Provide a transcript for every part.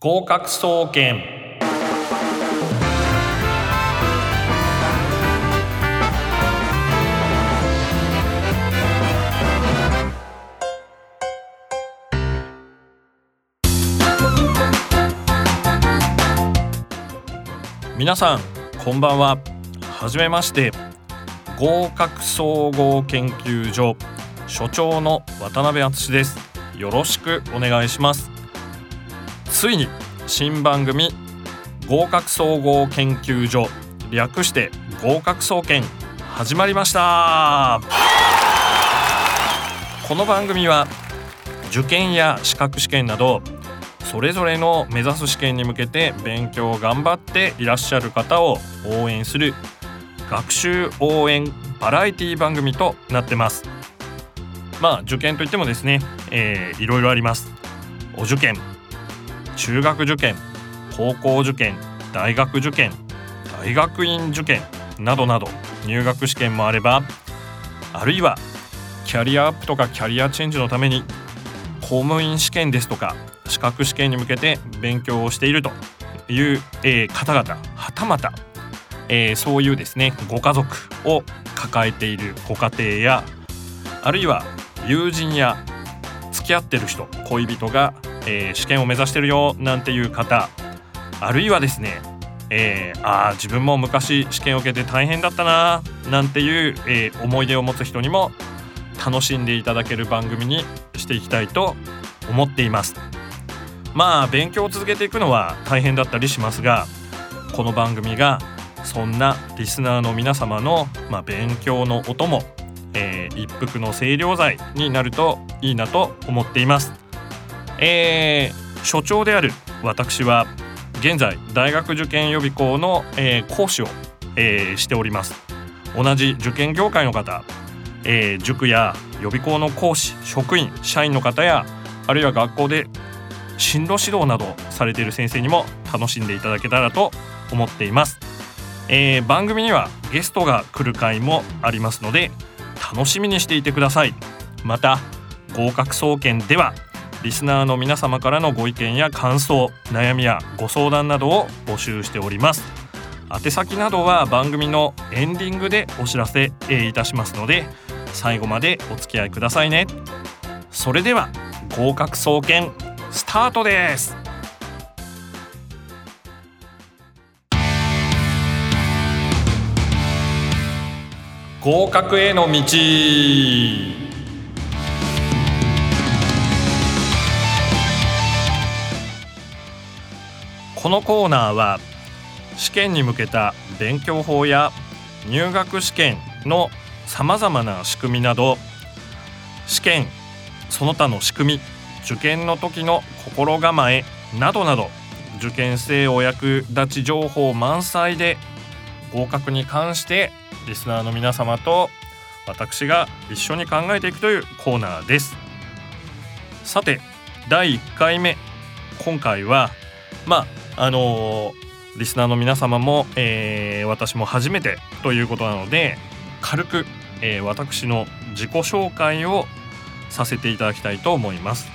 合格総研。皆さんこんばんは。はじめまして。合格総合研究所所長の渡辺敦です。よろしくお願いします。ついに新番組合格総合研究所略して合格総研始まりました。この番組は受験や資格試験などそれぞれの目指す試験に向けて勉強を頑張っていらっしゃる方を応援する学習応援バラエティ番組となってます。まあ受験といってもですね、えー、いろいろあります。お受験。中学受験高校受験大学受験大学院受験などなど入学試験もあればあるいはキャリアアップとかキャリアチェンジのために公務員試験ですとか資格試験に向けて勉強をしているという、えー、方々はたまた、えー、そういうですねご家族を抱えているご家庭やあるいは友人や付き合ってる人恋人が、えー、試験を目指してるよなんていう方あるいはですね、えー、あ自分も昔試験を受けて大変だったななんていう、えー、思い出を持つ人にも楽しんでいただける番組にしていきたいと思っています。まあ勉強を続けていくのは大変だったりしますがこの番組がそんなリスナーの皆様の、まあ、勉強のお供、えー、一服の清涼剤になるといいなと思っています、えー、所長である私は現在大学受験予備校の、えー、講師を、えー、しております。同じ受験業界の方、えー、塾や予備校の講師職員社員の方やあるいは学校で進路指導などされている先生にも楽しんでいただけたらと思っています、えー、番組にはゲストが来る回もありますので楽しみにしていてください。また合格総研ではリスナーの皆様からのご意見や感想悩みやご相談などを募集しております。宛先などは番組のエンディングでお知らせいたしますので最後までお付き合いくださいね。それでは合格総研スタートです。合格への道。このコーナーは試験に向けた勉強法や入学試験のさまざまな仕組みなど試験その他の仕組み受験の時の心構えなどなど受験生お役立ち情報満載で合格に関してリスナーの皆様と私が一緒に考えていくというコーナーです。さて第1回目。今回はまああのー、リスナーの皆様も、えー、私も初めてということなので軽く、えー、私の自己紹介をさせていただきたいと思います。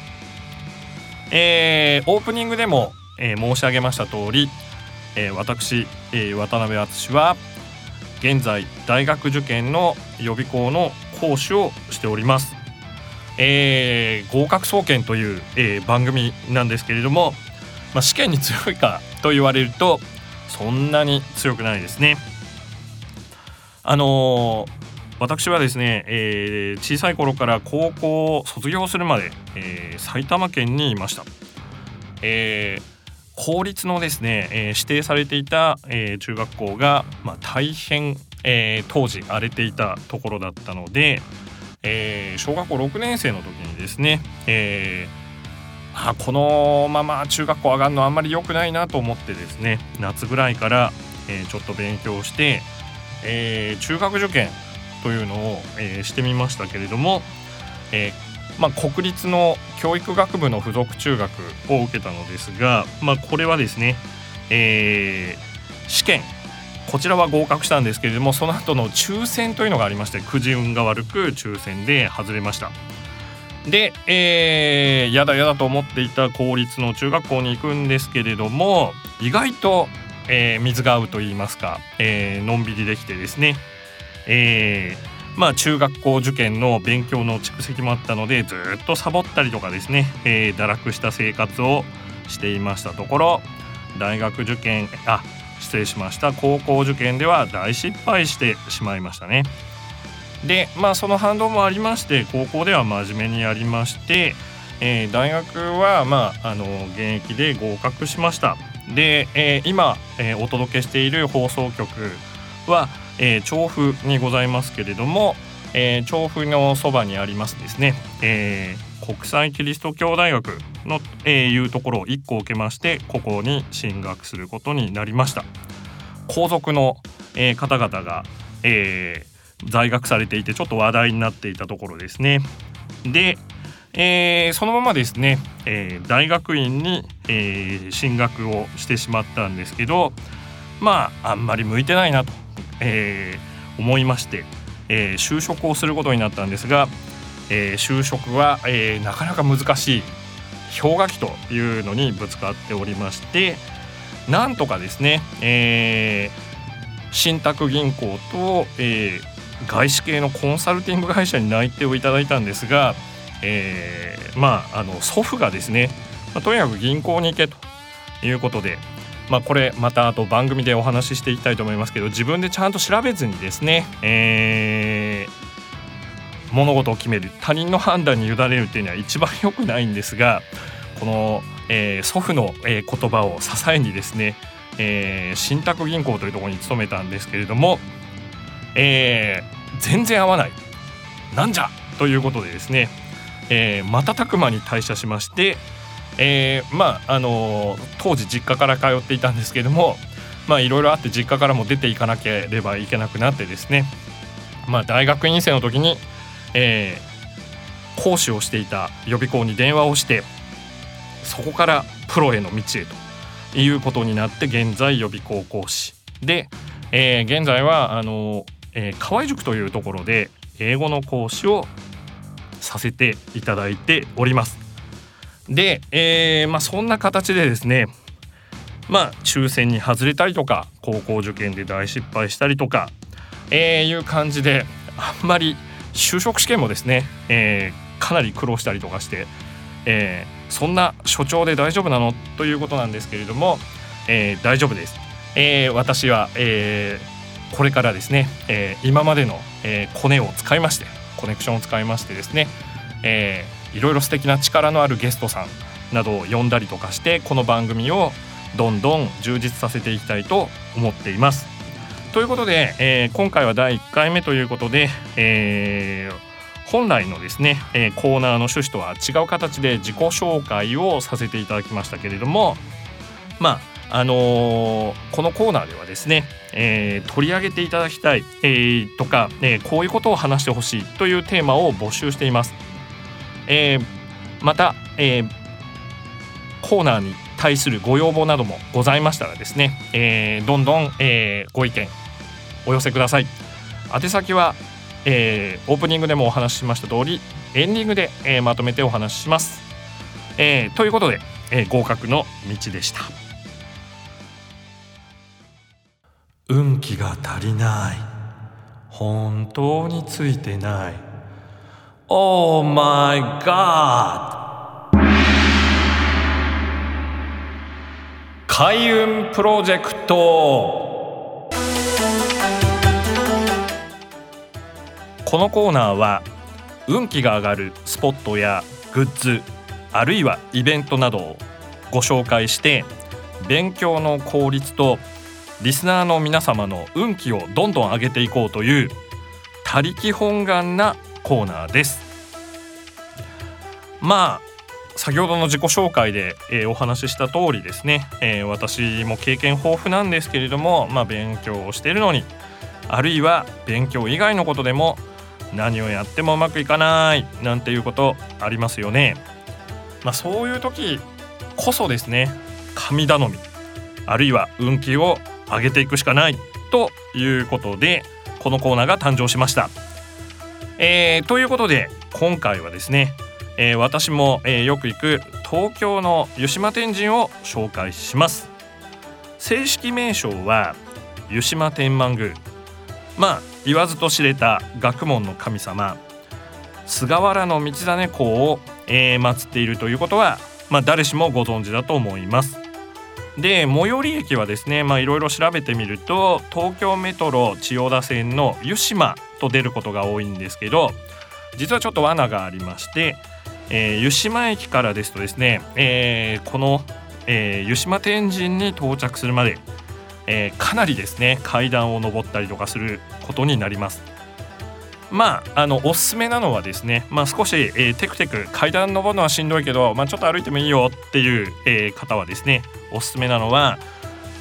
えー、オープニングでも、えー、申し上げました通り、えー、私、えー、渡辺敦は現在大学受験の予備校の講師をしております。えー、合格総研という、えー、番組なんですけれども、まあ、試験に強いかと言われるとそんなに強くないですね。あのー私はですね、えー、小さい頃から高校を卒業するまで、えー、埼玉県にいました、えー、公立のですね、え指定されていた、え中学校が、まあ、大変、え当時荒れていたところだったので、え小学校6年生の時にですね、えあこのまま中学校上がるのあんまり良くないなと思ってですね夏ぐらいから、えちょっと勉強して、えー中学受験というのを、えー、してみましたけれども、えまあ、国立の教育学部の附属中学を受けたのですが、まあ、これはですね、え、試験こちらは合格したんですけれどもその後の抽選というのがありましてくじ運が悪く抽選で外れました、で、えー、やだやだと思っていた公立の中学校に行くんですけれども意外と、えー、水が合うと言いますか、えー、のんびりできてですね、えー、まあ中学校受験の勉強の蓄積もあったのでずっとサボったりとかですね、えー、堕落した生活をしていましたところ大学受験あ失礼しました高校受験では大失敗してしまいましたね。でまあその反動もありまして高校では真面目にやりまして、えー、大学はまああの現役で合格しました。で、えー、今、えー、お届けしている放送局は、え調布にございますけれども、え調布のそばにありますですね、え国際キリスト教大学の、えいうところを1個受けましてここに進学することになりました。皇族の、え方々が、えー、在学されていてちょっと話題になっていたところですね。で、えー、そのままですね、えー、大学院に、えー、進学をしてしまったんですけどまああんまり向いてないなと、え思いまして、え就職をすることになったんですが、え就職は、えなかなか難しい氷河期というのにぶつかっておりましてなんとかですね、えー信託銀行と、えー、外資系のコンサルティング会社に内定をいただいたんですが、えー、まああの祖父がですね、まあ、とにかく銀行に行けということで、まあ、これまたあと番組でお話ししていきたいと思いますけど自分でちゃんと調べずにですね、えー、物事を決める。他人の判断に委ねるっていうのは一番良くないんですがこの、えー、祖父の、えー、言葉を支えにですね、えー、信託銀行というところに勤めたんですけれどもえー、全然合わないなんじゃということでですね、えー、瞬く間に退社しまして、えー、まああの当時実家から通っていたんですけどもまあいろいろあって実家からも出ていかなければいけなくなってですねまあ大学院生の時に、えー、講師をしていた予備校に電話をしてそこからプロへの道へということになって現在予備校講師で、えー、現在はあのえー、河合塾というところで英語の講師をさせていただいております。で、えー、まあ、そんな形でですねまあ抽選に外れたりとか高校受験で大失敗したりとか、えー、いう感じであんまり就職試験もですね、えー、かなり苦労したりとかして、えー、そんな所長で大丈夫なの？ということなんですけれども、えー、大丈夫です。えー、私は、えー、これからですね、えー、今までの、えー、コネを使いましてコネクションを使いましてですね、えー、いろいろ素敵な力のあるゲストさんなどを呼んだりとかしてこの番組をどんどん充実させていきたいと思っています。ということで、えー、今回は第1回目ということで、えー、本来のですね、えー、コーナーの趣旨とは違う形で自己紹介をさせていただきましたけれどもまああのー、このコーナーではですね、えー、取り上げていただきたい、えー、とか、えこういうことを話してほしいというテーマを募集しています。えまた、えコーナーに対するご要望などもございましたらですね、えどんどん、えご意見お寄せください。宛先は、えオープニングでもお話ししました通りエンディングで、えまとめてお話しします。えということで、え合格の道でした。運気が足りない。本当についてない。Oh my god 開運プロジェクト。このコーナーは運気が上がるスポットやグッズあるいはイベントなどをご紹介して勉強の効率とリスナーの皆様の運気をどんどん上げていこうという他力本願なコーナーですまあ先ほどの自己紹介で、えー、お話しした通りですね、えー、私も経験豊富なんですけれども、まあ、勉強をしているのにあるいは勉強以外のことでも何をやってもうまくいかないなんていうことありますよね。まあ、そういう時こそですね神頼みあるいは運気を上げていくしかないということでこのコーナーが誕生しました。えー、ということで今回はですね、えー、私も、えー、よく行く東京の湯島天神を紹介します。正式名称は湯島天満宮。まあ言わずと知れた学問の神様菅原道真公を、えー、祀っているということは、まあ、誰しもご存知だと思います。で最寄り駅はですねまあいろいろ調べてみると東京メトロ千代田線の湯島と出ることが多いんですけど実はちょっと罠がありまして、えー、湯島駅からですとですね、えー、この、えー、湯島天神に到着するまで、えー、かなりですね階段を上ったりとかすることになります。まあ、あのおすすめなのはですね、まあ、少し、えー、テクテク階段登るのはしんどいけど、まあ、ちょっと歩いてもいいよっていう、えー、方はですねおすすめなのは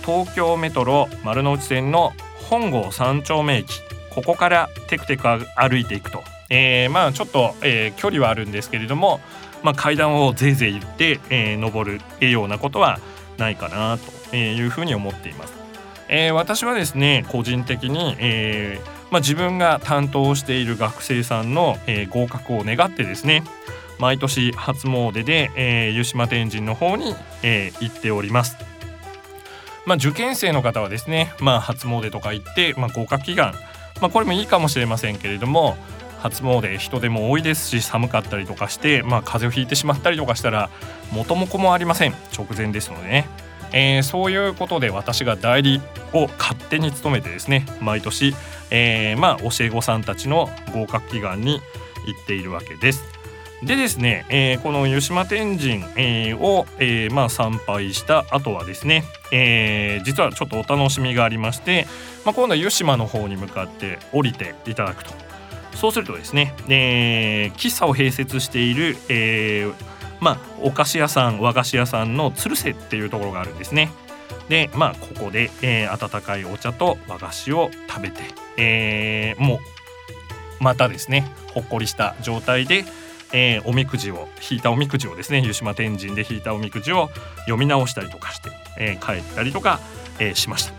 東京メトロ丸の内線の本郷三丁目駅ここからテクテク歩いていくと、えー、まあちょっと、えー、距離はあるんですけれども、まあ、階段をぜいぜい行って、えー、登るようなことはないかなというふうに思っています。えー、私はですね個人的に、えーまあ、自分が担当している学生さんの、えー、合格を願ってですね毎年初詣で、えー、湯島天神の方に、えー、行っております。まあ、受験生の方はですね、まあ、初詣とか行って、まあ、合格祈願、まあ、これもいいかもしれませんけれども初詣人手も多いですし寒かったりとかして、まあ、風邪をひいてしまったりとかしたら元も子もありません。直前ですのでね、えー、そういうことで私が代理を勝手に務めてですね毎年えー、まあ教え子さんたちの合格祈願に行っているわけです。でですね、えー、この湯島天神、えー、を、えー、まあ参拝した後はですね、えー、実はちょっとお楽しみがありまして、まあ、今度は湯島の方に向かって降りていただくとそうするとですね、えー、喫茶を併設している、えー、まあお菓子屋さん和菓子屋さんの鶴瀬っていうところがあるんですね。でまあここで、えー、温かいお茶と和菓子を食べて、えー、もうまたですねほっこりした状態で、えー、おみくじを引いたおみくじをですね湯島天神で引いたおみくじを読み直したりとかして、えー、帰ったりとか、えー、しました、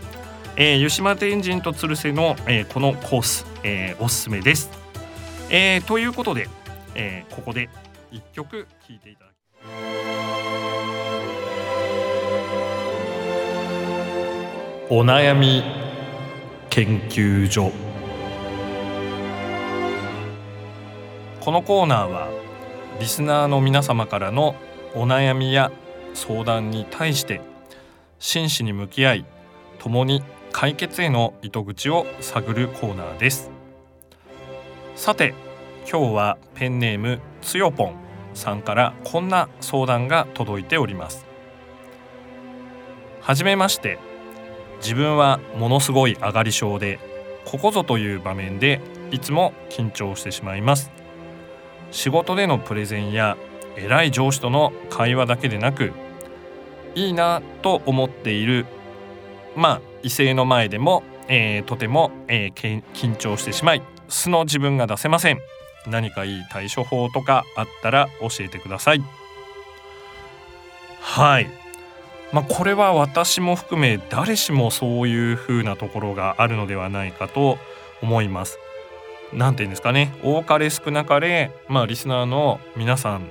えー、湯島天神と鶴瀬の、えー、このコース、えー、おすすめです、えー、ということで、えー、ここで一曲聴いていただきお悩み研究所。このコーナーはリスナーの皆様からのお悩みや相談に対して真摯に向き合い共に解決への糸口を探るコーナーです。さて今日はペンネームつよぽんさんからこんな相談が届いております。はじめまして。自分はものすごい上がり症でここぞという場面でいつも緊張してしまいます。仕事でのプレゼンや偉い上司との会話だけでなくいいなと思っているまあ異性の前でも、えー、とても、えー、緊張してしまい素の自分が出せません。何かいい対処法とかあったら教えてください。はい。まあ、これは私も含め誰しもそういう風なところがあるのではないかと思います。なんて言うんですかね多かれ少なかれ、まあ、リスナーの皆さん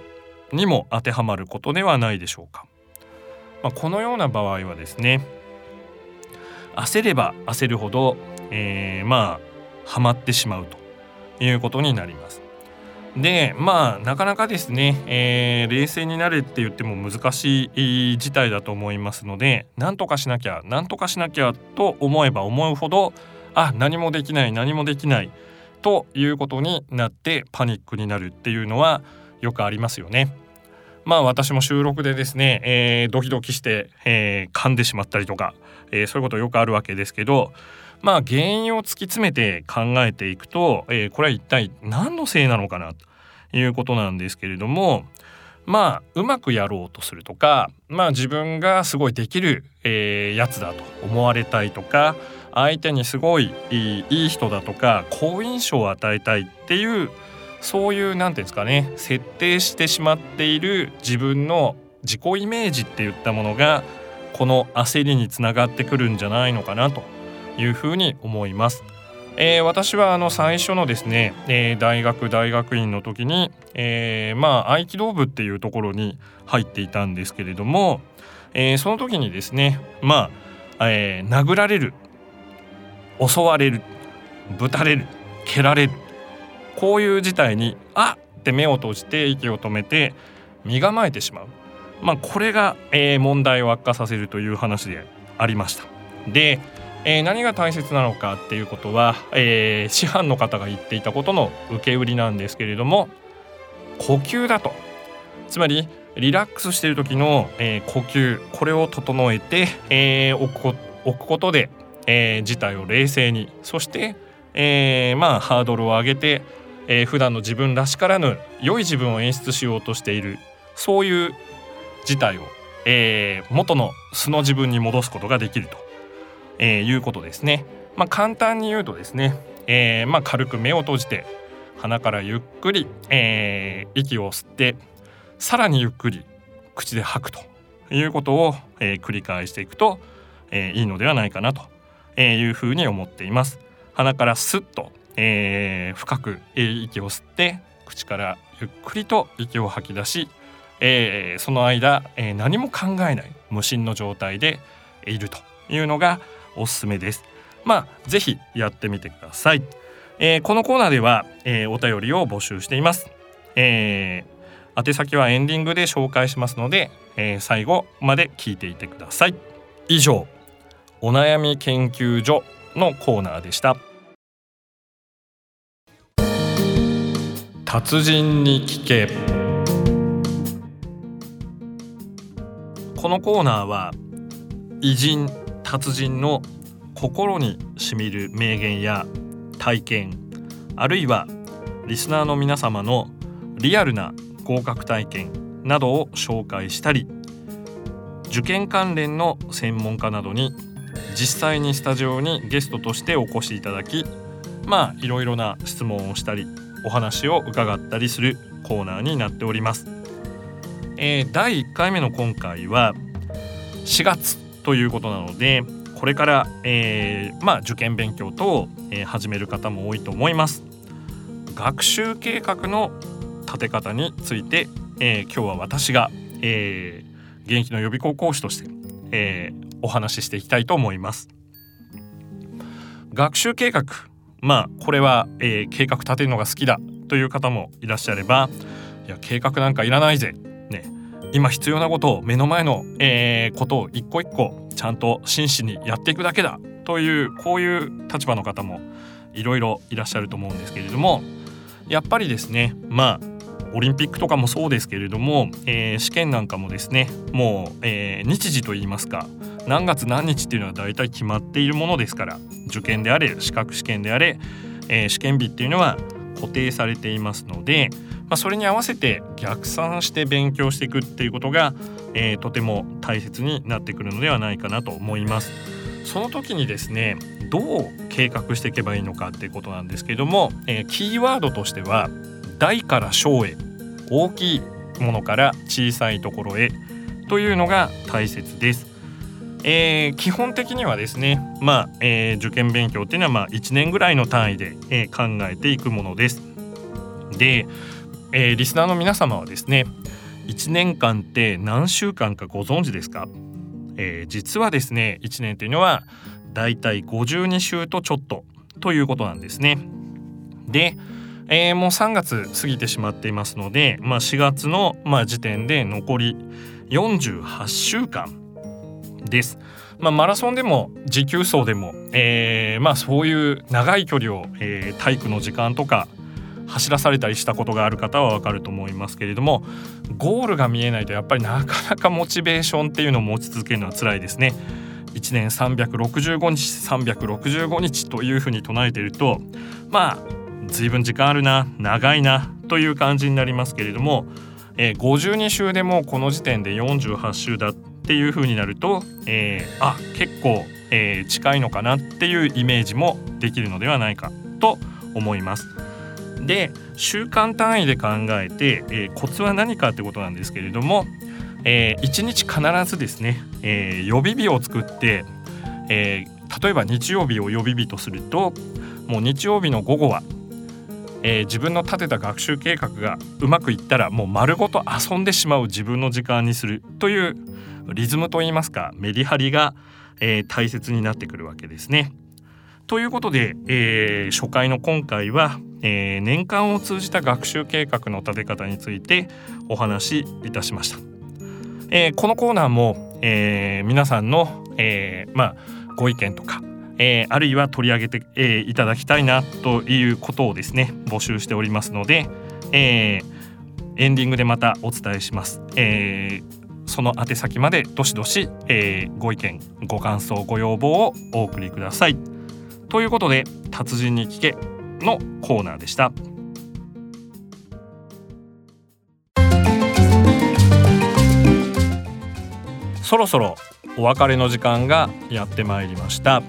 にも当てはまることではないでしょうか。まあ、このような場合はですね焦れば焦るほど、えー、まあハマってしまうということになります。でまあなかなかですね、えー、冷静になれって言っても難しい事態だと思いますので何とかしなきゃ何とかしなきゃと思えば思うほどあ何もできない何もできないということになってパニックになるっていうのはよくありますよね。まあ私も収録でですね、えー、ドキドキして、えー、噛んでしまったりとか、えー、そういうことよくあるわけですけどまあ原因を突き詰めて考えていくと、えー、これは一体何のせいなのかなということなんですけれどもまあうまくやろうとするとかまあ自分がすごいできる、えー、やつだと思われたいとか相手にすごいいいいい人だとか好印象を与えたいっていうそういう何て言うんですかね設定してしまっている自分の自己イメージっていったものがこの焦りにつながってくるんじゃないのかなというふうに思います。えー、私はあの最初のですね、えー、大学大学院の時に、えー、まあ合気道部っていうところに入っていたんですけれども、えー、その時にですねまあ、えー、殴られる襲われるぶたれる蹴られるこういう事態にあって目を閉じて息を止めて身構えてしまう、まあ、これが、えー、問題を悪化させるという話でありました。でえー、何が大切なのかっていうことは、えー、師範の方が言っていたことの受け売りなんですけれども呼吸だと。つまりリラックスしている時の、えー、呼吸これを整えて、えー、置くこ置くことで、えー、事態を冷静に。そして、えー、まあハードルを上げて、えー、普段の自分らしからぬ良い自分を演出しようとしている。そういう事態を、えー、元の素の自分に戻すことができると。えー、いうことですね。まあ、簡単に言うとですね、えー、まあ、軽く目を閉じて鼻からゆっくり、えー、息を吸ってさらにゆっくり口で吐くということを、え繰り返していくと、えいいのではないかなというふうに思っています。鼻からスッと、え深く息を吸って口からゆっくりと息を吐き出し、えその間、え何も考えない無心の状態でいるというのがおすすめです。まあぜひやってみてください、えー、このコーナーでは、えー、お便りを募集しています、えー、宛先はエンディングで紹介しますので、えー、最後まで聞いていてください。以上お悩み研究所のコーナーでした。達人に聞け。このコーナーは偉人達人の心にしみる名言や体験あるいはリスナーの皆様のリアルな合格体験などを紹介したり受験関連の専門家などに実際にスタジオにゲストとしてお越しいただきまあいろいろな質問をしたりお話を伺ったりするコーナーになっております。えー、第1回目の今回は4月ということなのでこれから、えー、まあ、受験勉強等、えー、始める方も多いと思います。学習計画の立て方について、えー、今日は私が、え現役の予備校講師として、えお話ししていきたいと思います。学習計画まあこれは、え計画立てるのが好きだという方もいらっしゃればいや計画なんかいらないぜね今必要なことを目の前の、えー、ことを一個一個ちゃんと真摯にやっていくだけだというこういう立場の方もいろいろいらっしゃると思うんですけれどもやっぱりですねまあオリンピックとかもそうですけれども、えー、試験なんかもですねもう、えー、日時といいますか何月何日っていうのは大体決まっているものですから受験であれ資格試験であれ、えー、試験日っていうのは固定されていますので、まあ、それに合わせて逆算して勉強していくっていうことが、えー、とても大切になってくるのではないかなと思います。その時にですねどう計画していけばいいのかっていうことなんですけども、えー、キーワードとしては大から小へ大きいものから小さいところへというのが大切です。えー、基本的にはですね、まあえー、受験勉強っていうのはまあ1年ぐらいの単位で、えー、考えていくものです。で、えー、リスナーの皆様はですね1年間って何週間かご存知ですか、えー、実はですね1年というのはだいたい52週とちょっとということなんですね。で、えー、もう3月過ぎてしまっていますので、まあ、4月の、まあ、時点で残り48週間です。まあ、マラソンでも持久走でも、えー、まあ、そういう長い距離を、えー、体育の時間とか走らされたりしたことがある方はわかると思いますけれどもゴールが見えないとやっぱりなかなかモチベーションっていうのを持ち続けるのは辛いですね。1年365日365日というふうに唱えているとまあ随分時間あるな長いなという感じになりますけれども、えー、52週でもこの時点で48週だっていう風になると、えー、あ結構、えー、近いのかなっていうイメージもできるのではないかと思います。で習慣単位で考えて、えー、コツは何かってことなんですけれども、えー、1日必ずですね、えー、予備日を作って、え、例えば日曜日を予備日とするともう日曜日の午後は、え、自分の立てた学習計画がうまくいったらもう丸ごと遊んでしまう自分の時間にするというリズムといいますかメリハリが、え、大切になってくるわけですね。ということで、え、初回の今回は、えー、年間を通じた学習計画の立て方についてお話しいたしました。えー、このコーナーも、えー、皆さんの、えー、まあご意見とか、えー、あるいは取り上げて、えー、いただきたいなということをですね募集しておりますので、えー、エンディングでまたお伝えします。えーその宛先までどしどし、えー、ご意見ご感想ご要望をお送りください。ということで「達人に聞け」のコーナーでした。そろそろお別れの時間がやってまいりました。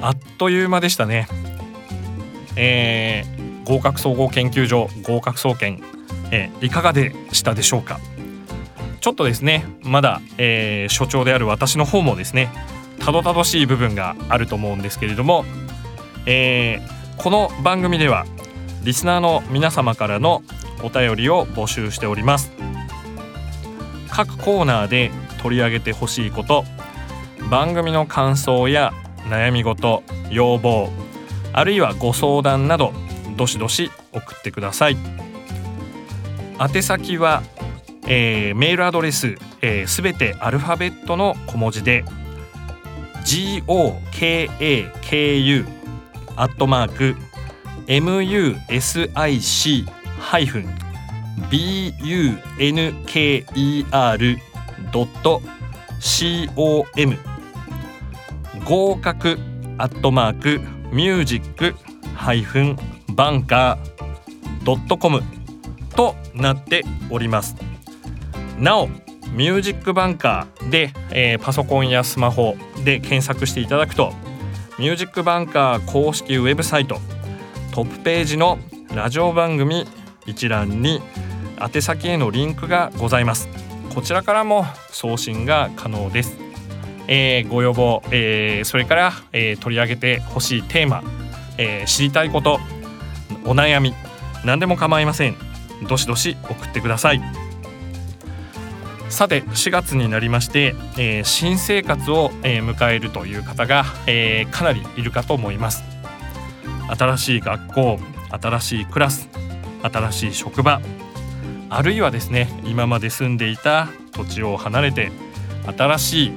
あっという間でしたね。えー、合格総合研究所合格総研、えー、いかがでしたでしょうか？ちょっとですねまだ、えー、所長である私の方もですねたどたどしい部分があると思うんですけれども、えー、この番組ではリスナーの皆様からのお便りを募集しております。各コーナーで取り上げてほしいこと番組の感想や悩み事要望あるいはご相談などどしどし送ってください。宛先は、えー、メールアドレスすべ、えー、てアルファベットの小文字で gokaku アットマーク music ハイフン bunker ドット com 合格アットマークミュージックハイフンバンカードットコムとなっております。なおミュージックバンカーで、えー、パソコンやスマホで検索していただくとミュージックバンカー公式ウェブサイトトップページのラジオ番組一覧に宛先へのリンクがございます。こちらからも送信が可能です、えー、ご要望、えー、それから、えー、取り上げてほしいテーマ、えー、知りたいことお悩み何でも構いません。どしどし送ってください。さて4月になりまして、えー、新生活を、えー、迎えるという方が、えー、かなりいるかと思います新しい学校新しいクラス新しい職場あるいはですね今まで住んでいた土地を離れて新しい、え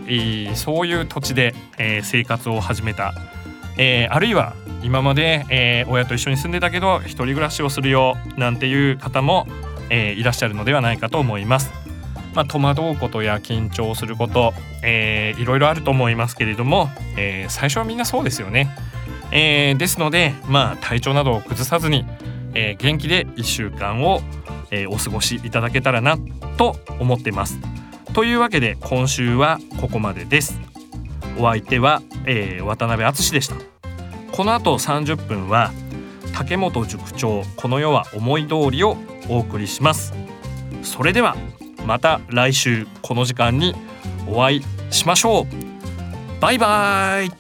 ー、そういう土地で、えー、生活を始めた、えー、あるいは今まで、え親と一緒に住んでたけど一人暮らしをするよなんていう方も、えいらっしゃるのではないかと思います。まあ、戸惑うことや緊張すること、えー、いろいろあると思いますけれども、えー、最初はみんなそうですよね。えー、ですので、まあ、体調などを崩さずに、え元気で1週間をえー、お過ごしいただけたらなと思ってます。というわけで今週はここまでです。お相手は、えー、渡辺敦でした。この後30分は竹本塾長この世は思い通りをお送りします。それでは。また来週この時間にお会いしましょう。バイバイ。